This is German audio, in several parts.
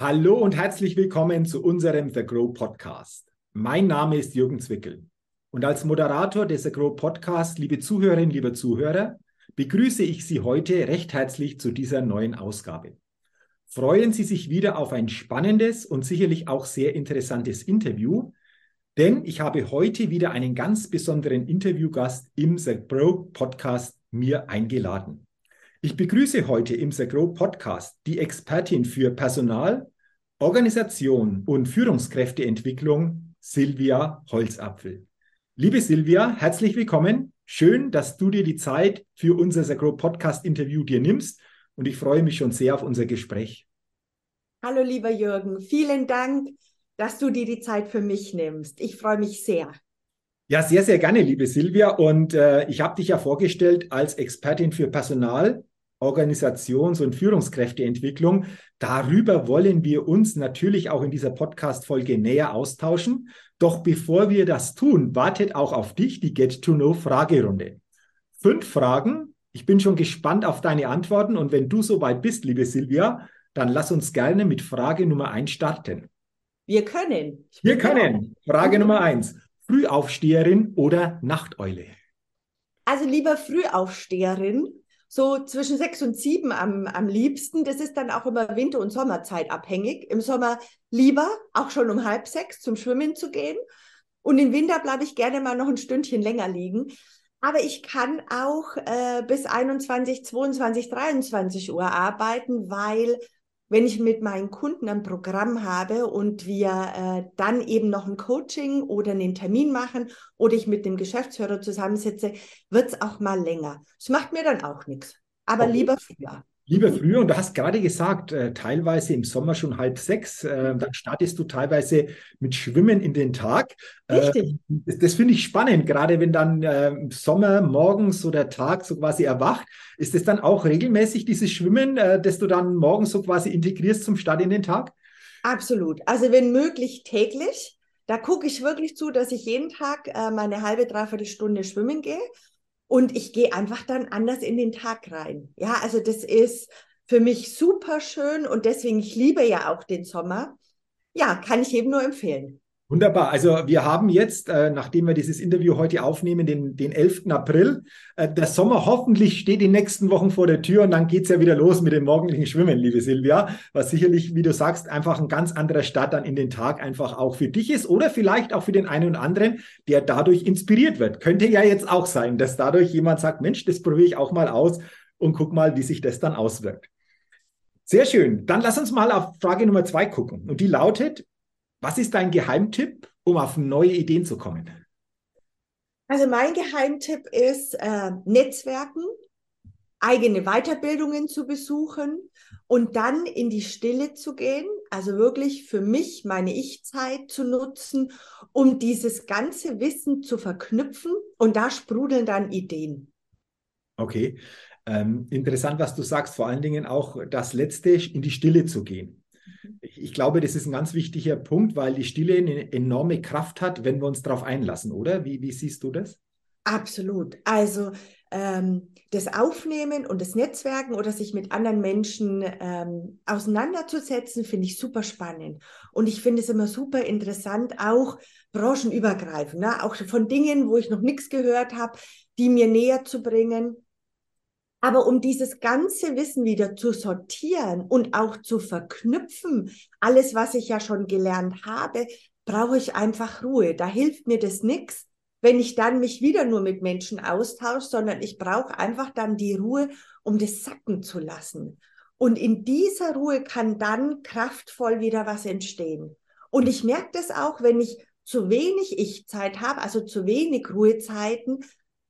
Hallo und herzlich willkommen zu unserem The Grow Podcast. Mein Name ist Jürgen Zwickel und als Moderator des The Grow Podcast, liebe Zuhörerinnen, liebe Zuhörer, begrüße ich Sie heute recht herzlich zu dieser neuen Ausgabe. Freuen Sie sich wieder auf ein spannendes und sicherlich auch sehr interessantes Interview, denn ich habe heute wieder einen ganz besonderen Interviewgast im The Grow Podcast mir eingeladen. Ich begrüße heute im The Grow Podcast die Expertin für Personal, Organisation und Führungskräfteentwicklung, Silvia Holzapfel. Liebe Silvia, herzlich willkommen. Schön, dass du dir die Zeit für unser The Grow Podcast Interview dir nimmst und ich freue mich schon sehr auf unser Gespräch. Hallo, lieber Jürgen. Vielen Dank, dass du dir die Zeit für mich nimmst. Ich freue mich sehr. Ja, sehr, sehr gerne, liebe Silvia. Und äh, ich habe dich ja vorgestellt als Expertin für Personal, Organisations- und Führungskräfteentwicklung. Darüber wollen wir uns natürlich auch in dieser Podcast-Folge näher austauschen. Doch bevor wir das tun, wartet auch auf dich die Get-to-Know-Fragerunde. Fünf Fragen. Ich bin schon gespannt auf deine Antworten. Und wenn du soweit bist, liebe Silvia, dann lass uns gerne mit Frage Nummer eins starten. Wir können. Wir können. Frage Nummer eins. Frühaufsteherin oder Nachteule? Also lieber Frühaufsteherin, so zwischen sechs und sieben am, am liebsten. Das ist dann auch immer Winter- und Sommerzeit abhängig. Im Sommer lieber auch schon um halb sechs zum Schwimmen zu gehen. Und im Winter bleibe ich gerne mal noch ein Stündchen länger liegen. Aber ich kann auch äh, bis 21, 22, 23 Uhr arbeiten, weil wenn ich mit meinen Kunden ein Programm habe und wir äh, dann eben noch ein Coaching oder einen Termin machen oder ich mit dem Geschäftsführer zusammensitze, wird es auch mal länger. Es macht mir dann auch nichts, aber okay. lieber früher. Lieber früher, und du hast gerade gesagt, äh, teilweise im Sommer schon halb sechs, äh, dann startest du teilweise mit Schwimmen in den Tag. Äh, Richtig. das, das finde ich spannend, gerade wenn dann im Sommer morgens so der Tag so quasi erwacht. Ist es dann auch regelmäßig dieses Schwimmen, äh, das du dann morgens so quasi integrierst zum Start in den Tag? Absolut. Also wenn möglich täglich. Da gucke ich wirklich zu, dass ich jeden Tag meine halbe, dreiviertel Stunde schwimmen gehe. Und ich gehe einfach dann anders in den Tag rein. Ja, also das ist für mich super schön und deswegen, ich liebe ja auch den Sommer. Ja, kann ich eben nur empfehlen. Wunderbar. Also wir haben jetzt, äh, nachdem wir dieses Interview heute aufnehmen, den, den 11. April. Äh, der Sommer hoffentlich steht die nächsten Wochen vor der Tür und dann geht's ja wieder los mit dem morgendlichen Schwimmen, liebe Silvia. Was sicherlich, wie du sagst, einfach ein ganz anderer Start dann in den Tag einfach auch für dich ist oder vielleicht auch für den einen oder anderen, der dadurch inspiriert wird. Könnte ja jetzt auch sein, dass dadurch jemand sagt, Mensch, das probiere ich auch mal aus und guck mal, wie sich das dann auswirkt. Sehr schön. Dann lass uns mal auf Frage Nummer zwei gucken. Und die lautet, was ist dein Geheimtipp, um auf neue Ideen zu kommen? Also mein Geheimtipp ist äh, Netzwerken, eigene Weiterbildungen zu besuchen und dann in die Stille zu gehen, also wirklich für mich meine Ich-Zeit zu nutzen, um dieses ganze Wissen zu verknüpfen und da sprudeln dann Ideen. Okay, ähm, interessant, was du sagst, vor allen Dingen auch das Letzte, in die Stille zu gehen ich glaube, das ist ein ganz wichtiger Punkt, weil die Stille eine enorme Kraft hat, wenn wir uns darauf einlassen, oder? Wie, wie siehst du das? Absolut. Also ähm, das Aufnehmen und das Netzwerken oder sich mit anderen Menschen ähm, auseinanderzusetzen, finde ich super spannend. Und ich finde es immer super interessant, auch branchenübergreifend, ne? auch von Dingen, wo ich noch nichts gehört habe, die mir näher zu bringen. Aber um dieses ganze Wissen wieder zu sortieren und auch zu verknüpfen, alles, was ich ja schon gelernt habe, brauche ich einfach Ruhe. Da hilft mir das nichts, wenn ich dann mich wieder nur mit Menschen austausche, sondern ich brauche einfach dann die Ruhe, um das sacken zu lassen. Und in dieser Ruhe kann dann kraftvoll wieder was entstehen. Und ich merke das auch, wenn ich zu wenig Ich-Zeit habe, also zu wenig Ruhezeiten,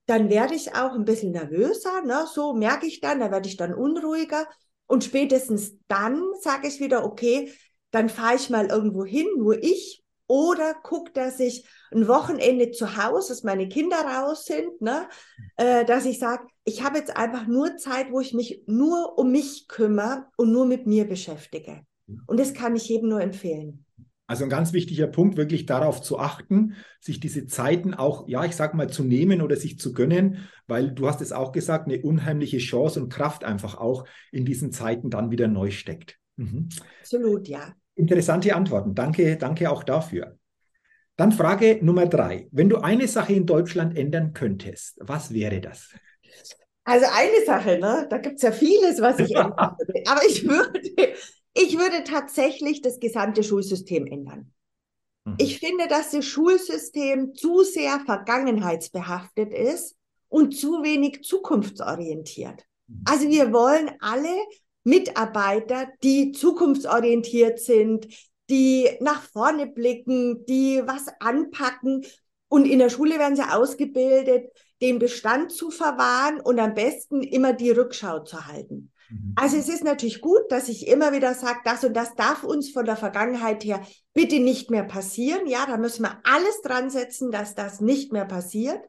dann werde ich auch ein bisschen nervöser, ne? so merke ich dann, da werde ich dann unruhiger und spätestens dann sage ich wieder, okay, dann fahre ich mal irgendwo hin, nur ich oder guck, dass ich ein Wochenende zu Hause, dass meine Kinder raus sind, ne? Äh, dass ich sage, ich habe jetzt einfach nur Zeit, wo ich mich nur um mich kümmere und nur mit mir beschäftige. Und das kann ich jedem nur empfehlen. Also ein ganz wichtiger Punkt, wirklich darauf zu achten, sich diese Zeiten auch, ja, ich sag mal, zu nehmen oder sich zu gönnen, weil du hast es auch gesagt, eine unheimliche Chance und Kraft einfach auch in diesen Zeiten dann wieder neu steckt. Mhm. Absolut, ja. Interessante Antworten. Danke, danke auch dafür. Dann Frage Nummer drei. Wenn du eine Sache in Deutschland ändern könntest, was wäre das? Also eine Sache, ne? da gibt es ja vieles, was ich ändern würde. Aber ich würde, ich würde tatsächlich das gesamte Schulsystem ändern. Mhm. Ich finde, dass das Schulsystem zu sehr vergangenheitsbehaftet ist und zu wenig zukunftsorientiert. Mhm. Also wir wollen alle Mitarbeiter, die zukunftsorientiert sind, die nach vorne blicken, die was anpacken. Und in der Schule werden sie ausgebildet, den Bestand zu verwahren und am besten immer die Rückschau zu halten. Mhm. Also es ist natürlich gut, dass ich immer wieder sage, das und das darf uns von der Vergangenheit her bitte nicht mehr passieren. Ja, da müssen wir alles dran setzen, dass das nicht mehr passiert.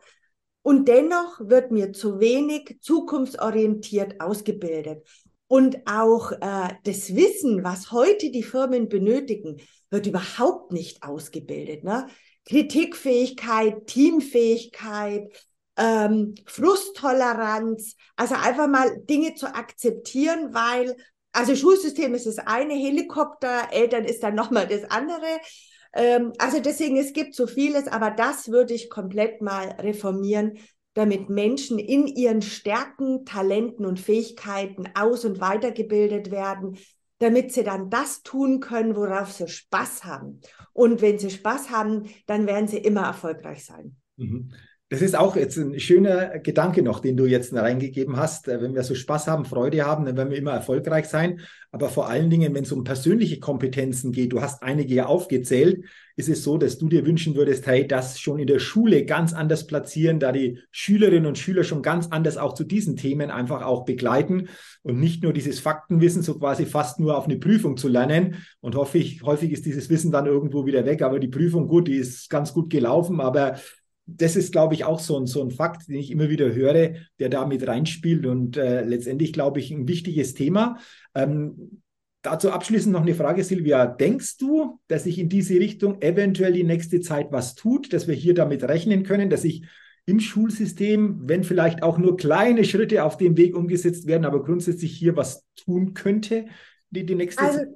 Und dennoch wird mir zu wenig zukunftsorientiert ausgebildet. Und auch äh, das Wissen, was heute die Firmen benötigen, wird überhaupt nicht ausgebildet. Ne? Kritikfähigkeit, Teamfähigkeit, ähm, Frusttoleranz, also einfach mal Dinge zu akzeptieren, weil, also Schulsystem ist das eine, Helikopter, Eltern ist dann nochmal das andere. Ähm, also deswegen, es gibt so vieles, aber das würde ich komplett mal reformieren, damit Menschen in ihren Stärken, Talenten und Fähigkeiten aus- und weitergebildet werden, damit sie dann das tun können, worauf sie Spaß haben. Und wenn sie Spaß haben, dann werden sie immer erfolgreich sein. Mhm. Das ist auch jetzt ein schöner Gedanke noch, den du jetzt reingegeben hast. Äh, wenn wir so Spaß haben, Freude haben, dann werden wir immer erfolgreich sein. Aber vor allen Dingen, wenn es um persönliche Kompetenzen geht, du hast einige ja aufgezählt, ist es so, dass du dir wünschen würdest, hey, das schon in der Schule ganz anders platzieren, da die Schülerinnen und Schüler schon ganz anders auch zu diesen Themen einfach auch begleiten und nicht nur dieses Faktenwissen so quasi fast nur auf eine Prüfung zu lernen. Und häufig, häufig ist dieses Wissen dann irgendwo wieder weg. Aber die Prüfung, gut, die ist ganz gut gelaufen, aber das ist, glaube ich, auch so ein, so ein Fakt, den ich immer wieder höre, der da mit reinspielt und äh, letztendlich, glaube ich, ein wichtiges Thema. Ähm, dazu abschließend noch eine Frage, Silvia. Denkst du, dass sich in diese Richtung eventuell die nächste Zeit was tut, dass wir hier damit rechnen können, dass sich im Schulsystem, wenn vielleicht auch nur kleine Schritte auf dem Weg umgesetzt werden, aber grundsätzlich hier was tun könnte, die, die nächste also, Zeit?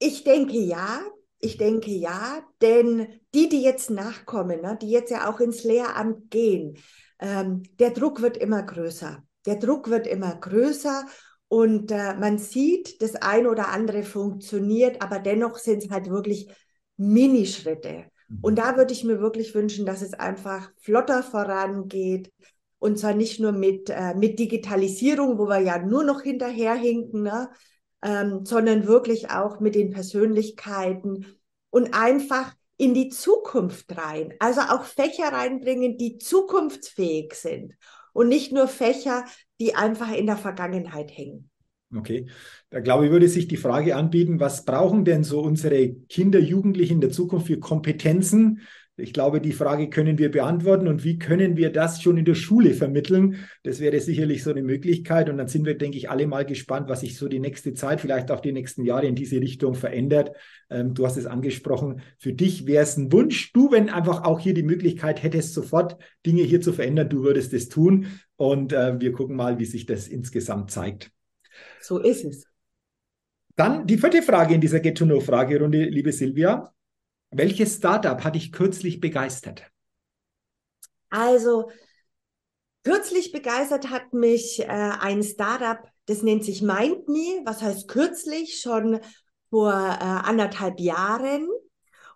Ich denke ja, ich denke ja, denn die, die jetzt nachkommen, ne, die jetzt ja auch ins Lehramt gehen, ähm, der Druck wird immer größer. Der Druck wird immer größer und äh, man sieht, das eine oder andere funktioniert, aber dennoch sind es halt wirklich Minischritte. Mhm. Und da würde ich mir wirklich wünschen, dass es einfach flotter vorangeht. Und zwar nicht nur mit, äh, mit Digitalisierung, wo wir ja nur noch hinterherhinken, ne? Ähm, sondern wirklich auch mit den Persönlichkeiten und einfach in die Zukunft rein. Also auch Fächer reinbringen, die zukunftsfähig sind und nicht nur Fächer, die einfach in der Vergangenheit hängen. Okay, da glaube ich, würde sich die Frage anbieten, was brauchen denn so unsere Kinder, Jugendlichen in der Zukunft für Kompetenzen, ich glaube, die Frage können wir beantworten und wie können wir das schon in der Schule vermitteln? Das wäre sicherlich so eine Möglichkeit. Und dann sind wir, denke ich, alle mal gespannt, was sich so die nächste Zeit, vielleicht auch die nächsten Jahre in diese Richtung verändert. Ähm, du hast es angesprochen. Für dich wäre es ein Wunsch. Du, wenn einfach auch hier die Möglichkeit hättest, sofort Dinge hier zu verändern, du würdest es tun. Und äh, wir gucken mal, wie sich das insgesamt zeigt. So ist es. Dann die vierte Frage in dieser Get-to-Know-Fragerunde, liebe Silvia. Welches Startup hat dich kürzlich begeistert? Also, kürzlich begeistert hat mich äh, ein Startup, das nennt sich MindMe, was heißt kürzlich, schon vor äh, anderthalb Jahren.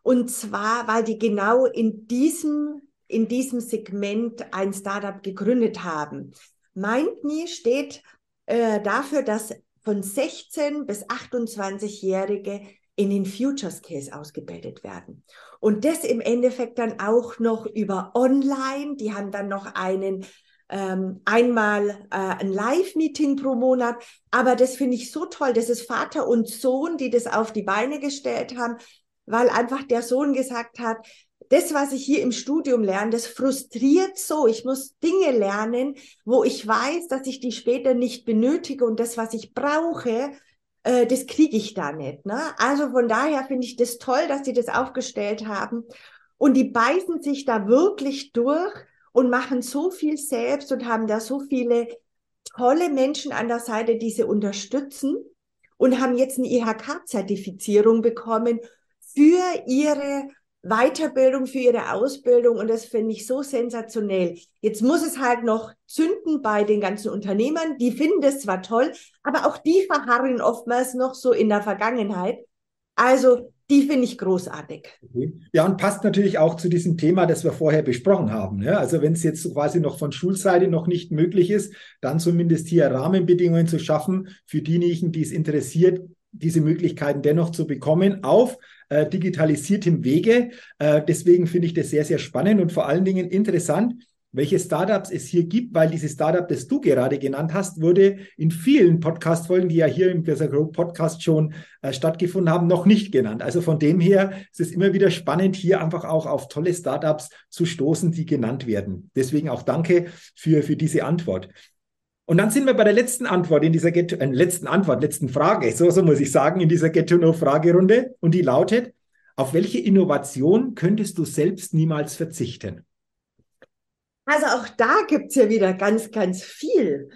Und zwar, weil die genau in diesem, in diesem Segment ein Startup gegründet haben. MindMe steht äh, dafür, dass von 16 bis 28-Jährige in den Futures Case ausgebildet werden. Und das im Endeffekt dann auch noch über Online. Die haben dann noch einen ähm, einmal äh, ein Live-Meeting pro Monat. Aber das finde ich so toll. Das ist Vater und Sohn, die das auf die Beine gestellt haben, weil einfach der Sohn gesagt hat, das, was ich hier im Studium lerne, das frustriert so. Ich muss Dinge lernen, wo ich weiß, dass ich die später nicht benötige und das, was ich brauche, äh, das kriege ich da nicht. Ne? Also von daher finde ich das toll, dass sie das aufgestellt haben. Und die beißen sich da wirklich durch und machen so viel selbst und haben da so viele tolle Menschen an der Seite, die sie unterstützen. und haben jetzt eine IHK-Zertifizierung bekommen für ihre Weiterbildung, für ihre Ausbildung und das finde ich so sensationell. Jetzt muss es halt noch zünden bei den ganzen Unternehmern, die finden das zwar toll, aber auch die verharren oftmals noch so in der Vergangenheit. Also die finde ich großartig. Ja, und passt natürlich auch zu diesem Thema, das wir vorher besprochen haben. Ja, also wenn es jetzt quasi noch von Schulseite noch nicht möglich ist, dann zumindest hier Rahmenbedingungen zu schaffen für diejenigen, die es interessiert, diese Möglichkeiten dennoch zu bekommen auf äh, digitalisiertem Wege. Äh, deswegen finde ich das sehr, sehr spannend und vor allen Dingen interessant, welche Startups es hier gibt, weil dieses Startup, das du gerade genannt hast, wurde in vielen Podcast-Folgen, die ja hier im Berser Grow Podcast schon äh, stattgefunden haben, noch nicht genannt. Also von dem her ist es immer wieder spannend, hier einfach auch auf tolle Startups zu stoßen, die genannt werden. Deswegen auch danke für, für diese Antwort. Und dann sind wir bei der letzten Antwort in dieser Get äh, letzten Antwort, letzten Frage, so, so muss ich sagen, in dieser Get-to-Know-Fragerunde. Und die lautet, auf welche Innovation könntest du selbst niemals verzichten? Also auch da gibt es ja wieder ganz, ganz viel.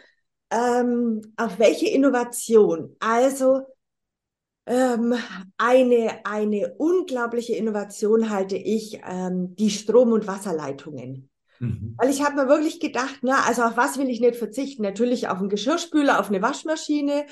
Ähm, auf welche Innovation? Also ähm, eine, eine unglaubliche Innovation halte ich ähm, die Strom- und Wasserleitungen. Mhm. Weil ich habe mir wirklich gedacht, na, also auf was will ich nicht verzichten? Natürlich auf einen Geschirrspüler, auf eine Waschmaschine.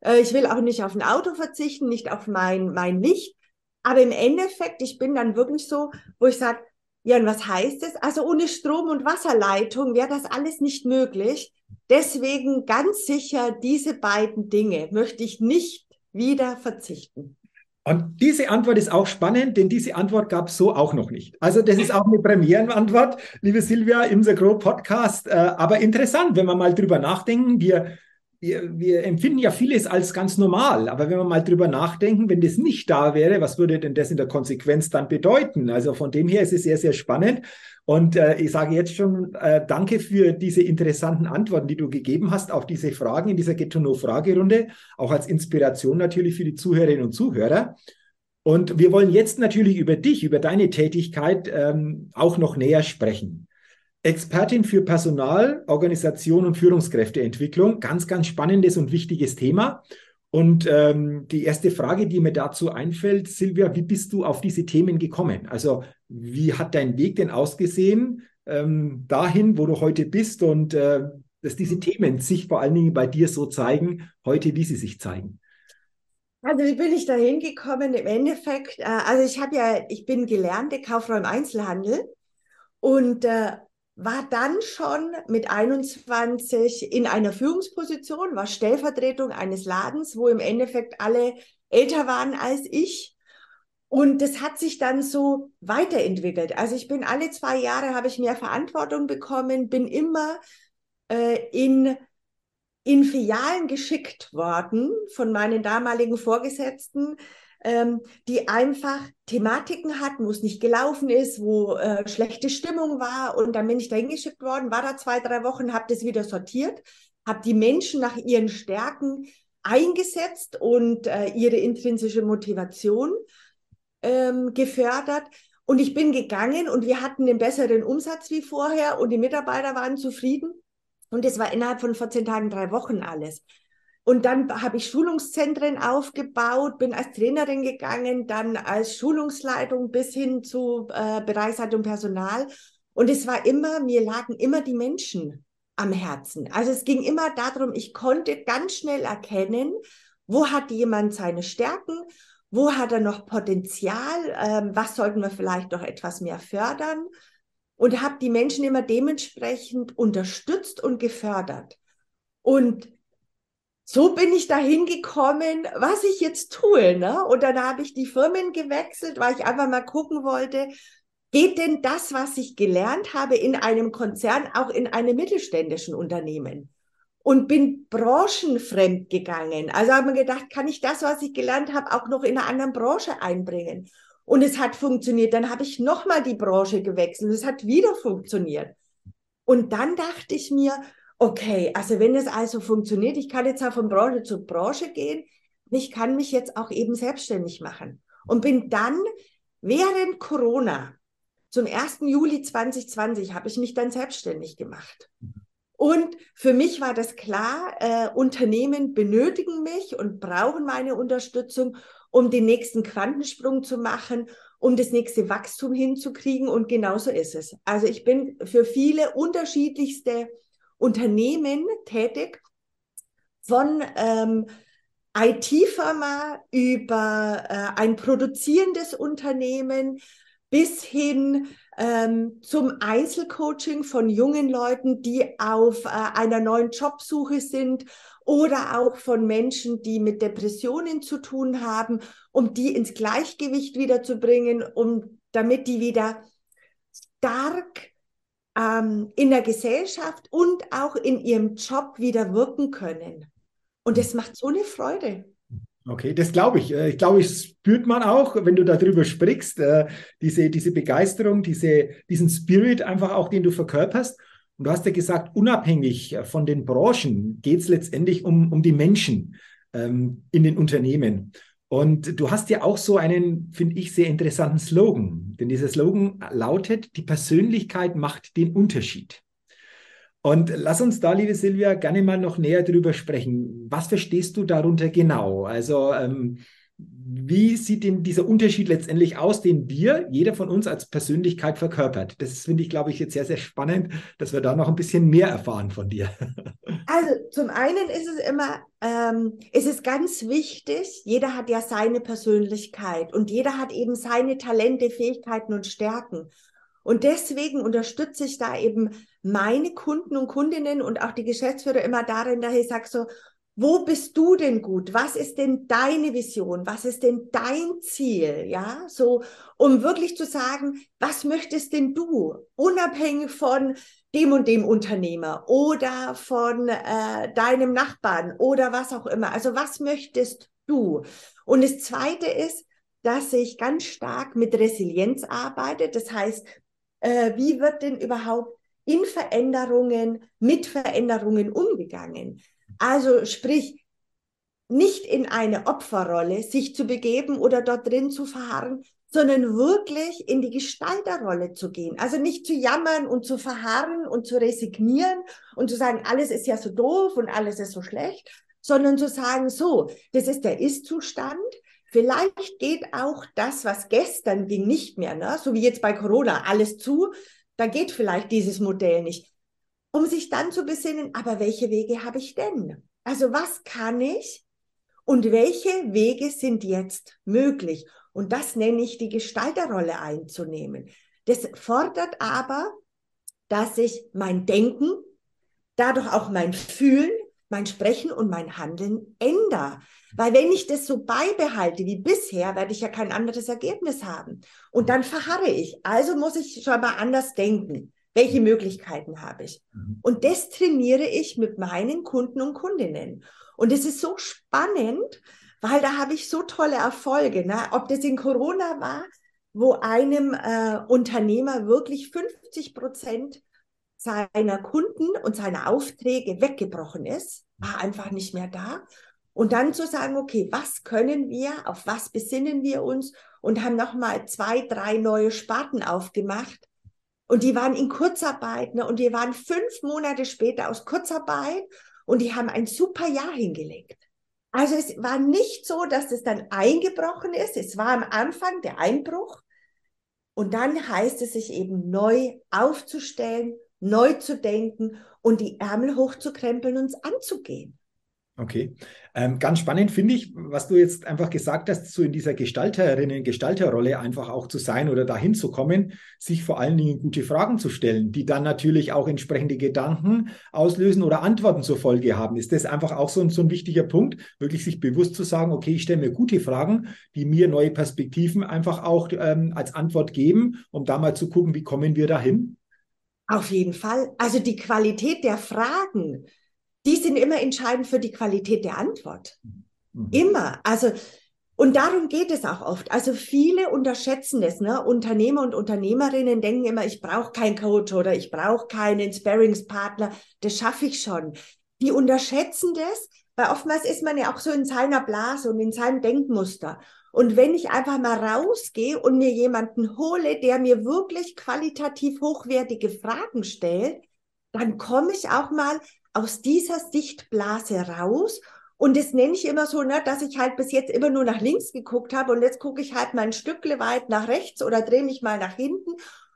Äh, ich will auch nicht auf ein Auto verzichten, nicht auf mein, mein Licht. Aber im Endeffekt, ich bin dann wirklich so, wo ich sage, ja, und was heißt es? Also ohne Strom- und Wasserleitung wäre das alles nicht möglich. Deswegen ganz sicher, diese beiden Dinge möchte ich nicht wieder verzichten. Und diese Antwort ist auch spannend, denn diese Antwort gab es so auch noch nicht. Also das ist auch eine Premierenantwort, liebe Silvia, im The Grow Podcast. Äh, aber interessant, wenn wir mal drüber nachdenken. Wir wir, wir empfinden ja vieles als ganz normal, aber wenn wir mal drüber nachdenken, wenn das nicht da wäre, was würde denn das in der Konsequenz dann bedeuten? Also von dem her ist es sehr, sehr spannend. Und äh, ich sage jetzt schon äh, danke für diese interessanten Antworten, die du gegeben hast auf diese Fragen in dieser Get to Know Fragerunde, auch als Inspiration natürlich für die Zuhörerinnen und Zuhörer. Und wir wollen jetzt natürlich über dich, über deine Tätigkeit ähm, auch noch näher sprechen. Expertin für Personal, Organisation und Führungskräfteentwicklung. Ganz, ganz spannendes und wichtiges Thema. Und ähm, die erste Frage, die mir dazu einfällt, Silvia, wie bist du auf diese Themen gekommen? Also wie hat dein Weg denn ausgesehen ähm, dahin, wo du heute bist und äh, dass diese Themen sich vor allen Dingen bei dir so zeigen, heute, wie sie sich zeigen? Also wie bin ich da hingekommen? Im Endeffekt, äh, also ich habe ja, ich bin gelernte Kauffrau im Einzelhandel und äh, war dann schon mit 21 in einer Führungsposition, war Stellvertretung eines Ladens, wo im Endeffekt alle älter waren als ich. Und das hat sich dann so weiterentwickelt. Also ich bin alle zwei Jahre, habe ich mehr Verantwortung bekommen, bin immer äh, in, in Filialen geschickt worden von meinen damaligen Vorgesetzten, ähm, die einfach Thematiken hatten, wo es nicht gelaufen ist, wo äh, schlechte Stimmung war. Und dann bin ich da hingeschickt worden, war da zwei, drei Wochen, habe das wieder sortiert, habe die Menschen nach ihren Stärken eingesetzt und äh, ihre intrinsische Motivation ähm, gefördert. Und ich bin gegangen und wir hatten einen besseren Umsatz wie vorher und die Mitarbeiter waren zufrieden. Und es war innerhalb von 14 Tagen, drei Wochen alles. Und dann habe ich Schulungszentren aufgebaut, bin als Trainerin gegangen, dann als Schulungsleitung bis hin zu äh, Bereichsleitung Personal. Und es war immer, mir lagen immer die Menschen am Herzen. Also es ging immer darum, ich konnte ganz schnell erkennen, wo hat jemand seine Stärken, wo hat er noch Potenzial, ähm, was sollten wir vielleicht noch etwas mehr fördern und habe die Menschen immer dementsprechend unterstützt und gefördert. Und so bin ich dahin gekommen, was ich jetzt tue. Ne? Und dann habe ich die Firmen gewechselt, weil ich einfach mal gucken wollte, geht denn das, was ich gelernt habe in einem Konzern, auch in einem mittelständischen Unternehmen? Und bin branchenfremd gegangen. Also habe mir gedacht, kann ich das, was ich gelernt habe, auch noch in einer anderen Branche einbringen? Und es hat funktioniert. Dann habe ich nochmal die Branche gewechselt. Es hat wieder funktioniert. Und dann dachte ich mir, Okay, also wenn es also funktioniert, ich kann jetzt auch von Branche zu Branche gehen, ich kann mich jetzt auch eben selbstständig machen und bin dann während Corona zum 1. Juli 2020 habe ich mich dann selbstständig gemacht. Und für mich war das klar, äh, Unternehmen benötigen mich und brauchen meine Unterstützung, um den nächsten Quantensprung zu machen, um das nächste Wachstum hinzukriegen. Und genauso ist es. Also ich bin für viele unterschiedlichste Unternehmen tätig, von ähm, IT-Firma über äh, ein produzierendes Unternehmen bis hin ähm, zum Einzelcoaching von jungen Leuten, die auf äh, einer neuen Jobsuche sind oder auch von Menschen, die mit Depressionen zu tun haben, um die ins Gleichgewicht wiederzubringen, um damit die wieder stark ähm, in der Gesellschaft und auch in ihrem Job wieder wirken können. Und das macht so eine Freude. Okay, das glaube ich. Äh, ich glaube, es spürt man auch, wenn du darüber sprichst, äh, diese, diese Begeisterung, diese, diesen Spirit einfach auch, den du verkörperst. Und du hast ja gesagt, unabhängig von den Branchen geht es letztendlich um, um die Menschen ähm, in den Unternehmen. Und du hast ja auch so einen, finde ich, sehr interessanten Slogan. Denn dieser Slogan lautet, die Persönlichkeit macht den Unterschied. Und lass uns da, liebe Silvia, gerne mal noch näher drüber sprechen. Was verstehst du darunter genau? Also, ähm, wie sieht denn dieser Unterschied letztendlich aus, den wir, jeder von uns als Persönlichkeit verkörpert? Das finde ich, glaube ich, jetzt sehr, sehr spannend, dass wir da noch ein bisschen mehr erfahren von dir. Also zum einen ist es immer, ähm, ist ganz wichtig, jeder hat ja seine Persönlichkeit und jeder hat eben seine Talente, Fähigkeiten und Stärken. Und deswegen unterstütze ich da eben meine Kunden und Kundinnen und auch die Geschäftsführer immer darin, dass ich sage so, wo bist du denn gut? Was ist denn deine Vision? Was ist denn dein Ziel? Ja, so, um wirklich zu sagen, was möchtest denn du? Unabhängig von dem und dem Unternehmer oder von äh, deinem Nachbarn oder was auch immer. Also was möchtest du? Und das zweite ist, dass ich ganz stark mit Resilienz arbeite. Das heißt, äh, wie wird denn überhaupt in Veränderungen, mit Veränderungen umgegangen? Also sprich, nicht in eine Opferrolle sich zu begeben oder dort drin zu verharren, sondern wirklich in die Gestalterrolle zu gehen. Also nicht zu jammern und zu verharren und zu resignieren und zu sagen, alles ist ja so doof und alles ist so schlecht, sondern zu sagen, so, das ist der Ist-Zustand. Vielleicht geht auch das, was gestern ging, nicht mehr, ne? so wie jetzt bei Corona, alles zu. Da geht vielleicht dieses Modell nicht. Um sich dann zu besinnen, aber welche Wege habe ich denn? Also was kann ich und welche Wege sind jetzt möglich? Und das nenne ich die Gestalterrolle einzunehmen. Das fordert aber, dass ich mein Denken, dadurch auch mein Fühlen, mein Sprechen und mein Handeln ändere. Weil wenn ich das so beibehalte wie bisher, werde ich ja kein anderes Ergebnis haben. Und dann verharre ich. Also muss ich schon mal anders denken. Welche Möglichkeiten habe ich? Mhm. Und das trainiere ich mit meinen Kunden und Kundinnen. Und es ist so spannend, weil da habe ich so tolle Erfolge. Ne? Ob das in Corona war, wo einem äh, Unternehmer wirklich 50 Prozent seiner Kunden und seiner Aufträge weggebrochen ist, war einfach nicht mehr da. Und dann zu sagen, okay, was können wir, auf was besinnen wir uns und haben nochmal zwei, drei neue Sparten aufgemacht. Und die waren in Kurzarbeit, ne? und wir waren fünf Monate später aus Kurzarbeit und die haben ein super Jahr hingelegt. Also es war nicht so, dass es dann eingebrochen ist. Es war am Anfang der Einbruch. Und dann heißt es sich eben neu aufzustellen, neu zu denken und die Ärmel hochzukrempeln und anzugehen. Okay, ähm, ganz spannend finde ich, was du jetzt einfach gesagt hast, so in dieser Gestalterinnen, Gestalterrolle einfach auch zu sein oder dahin zu kommen, sich vor allen Dingen gute Fragen zu stellen, die dann natürlich auch entsprechende Gedanken auslösen oder Antworten zur Folge haben. Ist das einfach auch so ein, so ein wichtiger Punkt, wirklich sich bewusst zu sagen, okay, ich stelle mir gute Fragen, die mir neue Perspektiven einfach auch ähm, als Antwort geben, um da mal zu gucken, wie kommen wir dahin? Auf jeden Fall. Also die Qualität der Fragen, die sind immer entscheidend für die Qualität der Antwort. Mhm. Immer. Also, und darum geht es auch oft. Also viele unterschätzen es. Ne? Unternehmer und Unternehmerinnen denken immer, ich brauche keinen Coach oder ich brauche keinen Sparringspartner. Das schaffe ich schon. Die unterschätzen das, weil oftmals ist man ja auch so in seiner Blase und in seinem Denkmuster. Und wenn ich einfach mal rausgehe und mir jemanden hole, der mir wirklich qualitativ hochwertige Fragen stellt, dann komme ich auch mal aus dieser Sichtblase raus. Und das nenne ich immer so, ne, dass ich halt bis jetzt immer nur nach links geguckt habe und jetzt gucke ich halt mal ein Stückle weit nach rechts oder drehe mich mal nach hinten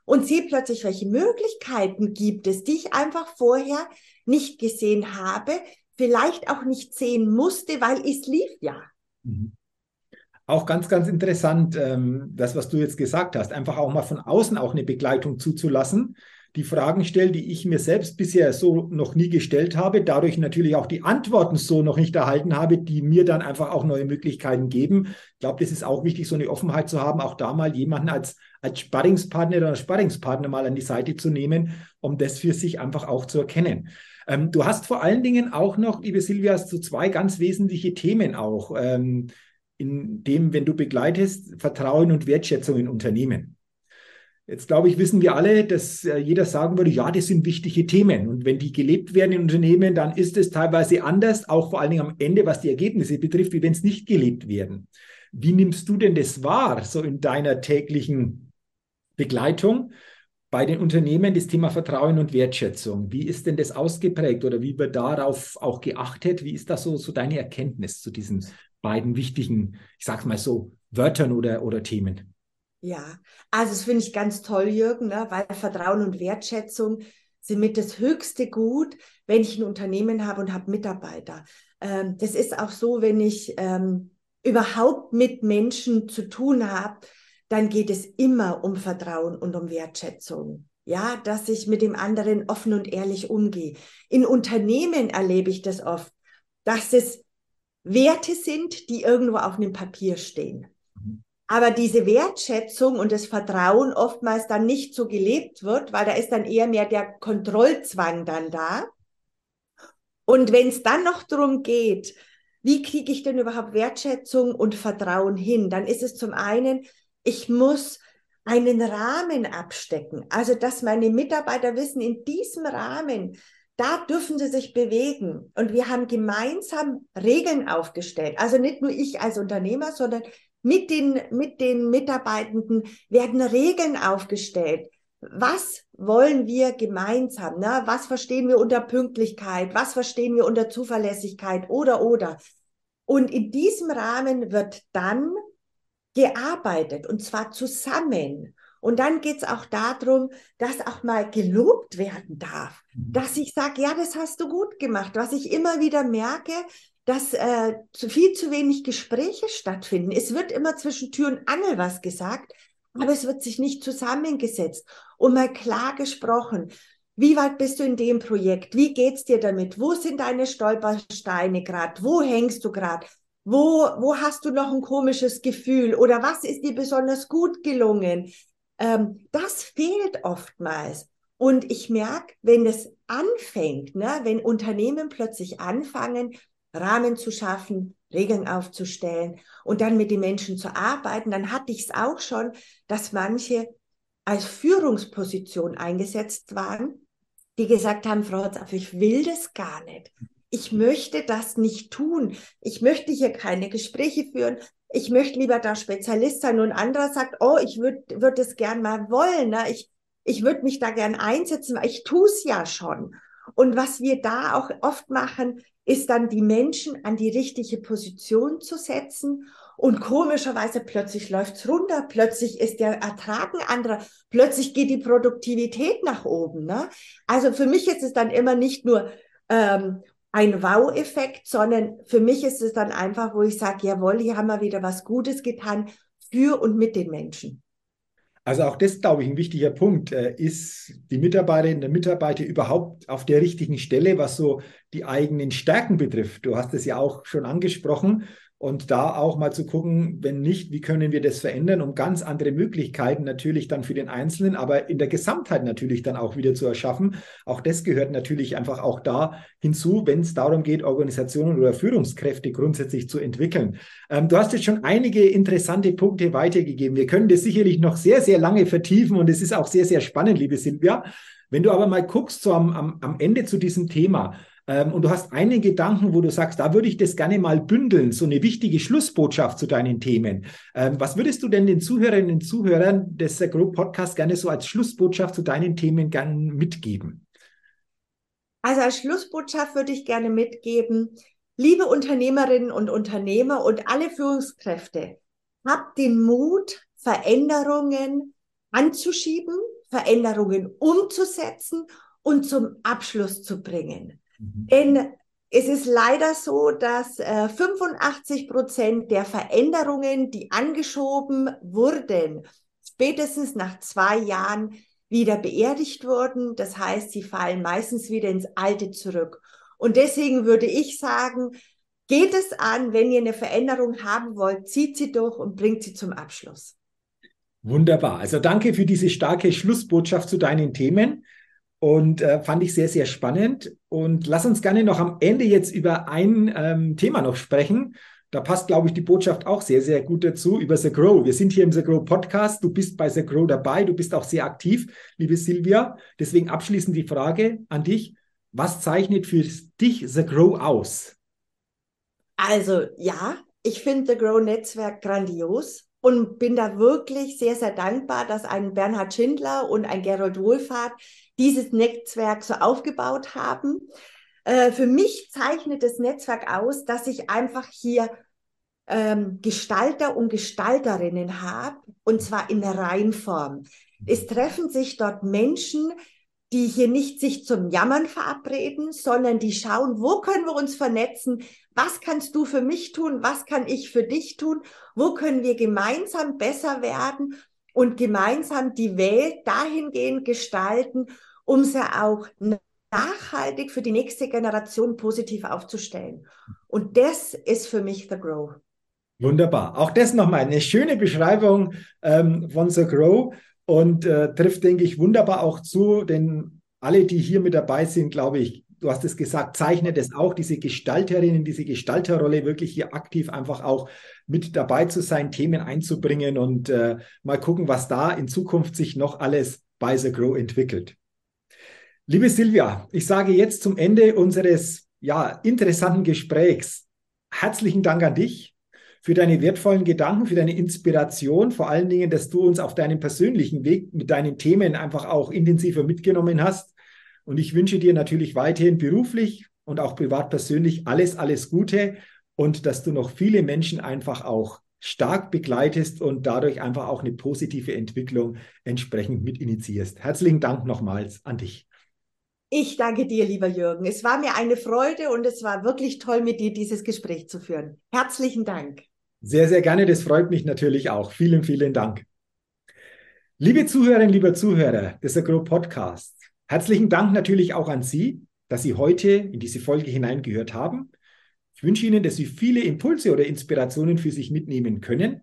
und sehe plötzlich, welche Möglichkeiten gibt es, die ich einfach vorher nicht gesehen habe, vielleicht auch nicht sehen musste, weil es lief ja. Mhm. Auch ganz, ganz interessant, ähm, das, was du jetzt gesagt hast, einfach auch mal von außen auch eine Begleitung zuzulassen, die Fragen stellt, die ich mir selbst bisher so noch nie gestellt habe, dadurch natürlich auch die Antworten so noch nicht erhalten habe, die mir dann einfach auch neue Möglichkeiten geben. Ich glaube, das ist auch wichtig, so eine Offenheit zu haben, auch da mal jemanden als, als Sparringspartner oder Sparringspartner mal an die Seite zu nehmen, um das für sich einfach auch zu erkennen. Ähm, du hast vor allen Dingen auch noch, liebe Silvia, so zwei ganz wesentliche Themen auch, ähm, in dem, wenn du begleitest, Vertrauen und Wertschätzung in Unternehmen. Jetzt glaube ich, wissen wir alle, dass äh, jeder sagen würde, ja, das sind wichtige Themen. Und wenn die gelebt werden in Unternehmen, dann ist es teilweise anders, auch vor allen Dingen am Ende, was die Ergebnisse betrifft, wie wenn es nicht gelebt werden. Wie nimmst du denn das wahr, so in deiner täglichen Begleitung bei den Unternehmen, das Thema Vertrauen und Wertschätzung? Wie ist denn das ausgeprägt oder wie wird darauf auch geachtet? Wie ist das so, so deine Erkenntnis zu diesen beiden wichtigen, ich sage mal so, Wörtern oder, oder Themen? Ja, also das finde ich ganz toll, Jürgen, ne? weil Vertrauen und Wertschätzung sind mit das höchste Gut, wenn ich ein Unternehmen habe und habe Mitarbeiter. Ähm, das ist auch so, wenn ich ähm, überhaupt mit Menschen zu tun habe, dann geht es immer um Vertrauen und um Wertschätzung. Ja, dass ich mit dem anderen offen und ehrlich umgehe. In Unternehmen erlebe ich das oft, dass es Werte sind, die irgendwo auf einem Papier stehen aber diese Wertschätzung und das Vertrauen oftmals dann nicht so gelebt wird, weil da ist dann eher mehr der Kontrollzwang dann da. Und wenn es dann noch darum geht, wie kriege ich denn überhaupt Wertschätzung und Vertrauen hin, dann ist es zum einen, ich muss einen Rahmen abstecken. Also, dass meine Mitarbeiter wissen, in diesem Rahmen, da dürfen sie sich bewegen. Und wir haben gemeinsam Regeln aufgestellt. Also nicht nur ich als Unternehmer, sondern mit den, mit den Mitarbeitenden werden Regeln aufgestellt. Was wollen wir gemeinsam? Ne? Was verstehen wir unter Pünktlichkeit? Was verstehen wir unter Zuverlässigkeit? Oder, oder. Und in diesem Rahmen wird dann gearbeitet und zwar zusammen. Und dann geht es auch darum, dass auch mal gelobt werden darf. Mhm. Dass ich sage, ja, das hast du gut gemacht. Was ich immer wieder merke, dass äh, zu viel zu wenig Gespräche stattfinden. Es wird immer zwischen Tür und Angel was gesagt, aber es wird sich nicht zusammengesetzt und mal klar gesprochen. Wie weit bist du in dem Projekt? Wie geht's dir damit? Wo sind deine Stolpersteine gerade? Wo hängst du gerade? Wo, wo hast du noch ein komisches Gefühl? Oder was ist dir besonders gut gelungen? Ähm, das fehlt oftmals. Und ich merke, wenn es anfängt, ne, wenn Unternehmen plötzlich anfangen, Rahmen zu schaffen, Regeln aufzustellen und dann mit den Menschen zu arbeiten, dann hatte ich es auch schon, dass manche als Führungsposition eingesetzt waren, die gesagt haben, Frau Zapf, ich will das gar nicht. Ich möchte das nicht tun. Ich möchte hier keine Gespräche führen. Ich möchte lieber da Spezialist sein. Und ein anderer sagt, oh, ich würde würd es gern mal wollen. Ne? Ich, ich würde mich da gern einsetzen, weil ich tue es ja schon. Und was wir da auch oft machen, ist dann die Menschen an die richtige Position zu setzen. Und komischerweise plötzlich läuft's runter, plötzlich ist der Ertrag ein anderer, plötzlich geht die Produktivität nach oben. Ne? Also für mich ist es dann immer nicht nur ähm, ein Wow-Effekt, sondern für mich ist es dann einfach, wo ich sage, jawohl, hier haben wir wieder was Gutes getan für und mit den Menschen. Also auch das, glaube ich, ein wichtiger Punkt. Äh, ist die Mitarbeiterin, der Mitarbeiter überhaupt auf der richtigen Stelle, was so die eigenen Stärken betrifft? Du hast es ja auch schon angesprochen und da auch mal zu gucken, wenn nicht, wie können wir das verändern, um ganz andere Möglichkeiten natürlich dann für den Einzelnen, aber in der Gesamtheit natürlich dann auch wieder zu erschaffen. Auch das gehört natürlich einfach auch da hinzu, wenn es darum geht, Organisationen oder Führungskräfte grundsätzlich zu entwickeln. Ähm, du hast jetzt schon einige interessante Punkte weitergegeben. Wir können das sicherlich noch sehr, sehr lange vertiefen und es ist auch sehr, sehr spannend, liebe Silvia. Wenn du aber mal guckst, so am, am, am Ende zu diesem Thema, und du hast einen Gedanken, wo du sagst, da würde ich das gerne mal bündeln, so eine wichtige Schlussbotschaft zu deinen Themen. Ähm, was würdest du denn den Zuhörerinnen und Zuhörern des Group Podcasts gerne so als Schlussbotschaft zu deinen Themen gerne mitgeben? Also als Schlussbotschaft würde ich gerne mitgeben, liebe Unternehmerinnen und Unternehmer und alle Führungskräfte, habt den Mut, Veränderungen anzuschieben, Veränderungen umzusetzen und zum Abschluss zu bringen. Denn es ist leider so, dass äh, 85 Prozent der Veränderungen, die angeschoben wurden, spätestens nach zwei Jahren wieder beerdigt wurden. Das heißt, sie fallen meistens wieder ins Alte zurück. Und deswegen würde ich sagen, geht es an, wenn ihr eine Veränderung haben wollt, zieht sie durch und bringt sie zum Abschluss. Wunderbar. Also danke für diese starke Schlussbotschaft zu deinen Themen und äh, fand ich sehr, sehr spannend. Und lass uns gerne noch am Ende jetzt über ein ähm, Thema noch sprechen. Da passt, glaube ich, die Botschaft auch sehr, sehr gut dazu über The Grow. Wir sind hier im The Grow Podcast. Du bist bei The Grow dabei. Du bist auch sehr aktiv, liebe Silvia. Deswegen abschließend die Frage an dich. Was zeichnet für dich The Grow aus? Also ja, ich finde The Grow Netzwerk grandios und bin da wirklich sehr, sehr dankbar, dass ein Bernhard Schindler und ein Gerold Wohlfahrt dieses Netzwerk so aufgebaut haben. Äh, für mich zeichnet das Netzwerk aus, dass ich einfach hier ähm, Gestalter und Gestalterinnen habe, und zwar in der Reihenform. Es treffen sich dort Menschen, die hier nicht sich zum Jammern verabreden, sondern die schauen, wo können wir uns vernetzen, was kannst du für mich tun, was kann ich für dich tun, wo können wir gemeinsam besser werden und gemeinsam die Welt dahingehend gestalten, um sie auch nachhaltig für die nächste Generation positiv aufzustellen. Und das ist für mich The Grow. Wunderbar. Auch das nochmal eine schöne Beschreibung ähm, von The Grow und äh, trifft, denke ich, wunderbar auch zu, denn alle, die hier mit dabei sind, glaube ich, du hast es gesagt, zeichnet es auch, diese Gestalterinnen, diese Gestalterrolle wirklich hier aktiv einfach auch mit dabei zu sein, Themen einzubringen und äh, mal gucken, was da in Zukunft sich noch alles bei The Grow entwickelt. Liebe Silvia, ich sage jetzt zum Ende unseres ja, interessanten Gesprächs herzlichen Dank an dich für deine wertvollen Gedanken, für deine Inspiration, vor allen Dingen, dass du uns auf deinem persönlichen Weg mit deinen Themen einfach auch intensiver mitgenommen hast. Und ich wünsche dir natürlich weiterhin beruflich und auch privat persönlich alles, alles Gute und dass du noch viele Menschen einfach auch stark begleitest und dadurch einfach auch eine positive Entwicklung entsprechend mit initiierst. Herzlichen Dank nochmals an dich. Ich danke dir, lieber Jürgen. Es war mir eine Freude und es war wirklich toll, mit dir dieses Gespräch zu führen. Herzlichen Dank. Sehr, sehr gerne. Das freut mich natürlich auch. Vielen, vielen Dank. Liebe Zuhörerinnen, lieber Zuhörer des Agro Podcast, herzlichen Dank natürlich auch an Sie, dass Sie heute in diese Folge hineingehört haben. Ich wünsche Ihnen, dass Sie viele Impulse oder Inspirationen für sich mitnehmen können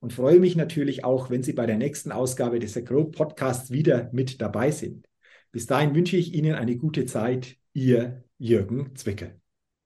und freue mich natürlich auch, wenn Sie bei der nächsten Ausgabe des Agro Podcasts wieder mit dabei sind. Bis dahin wünsche ich Ihnen eine gute Zeit. Ihr Jürgen Zwickel.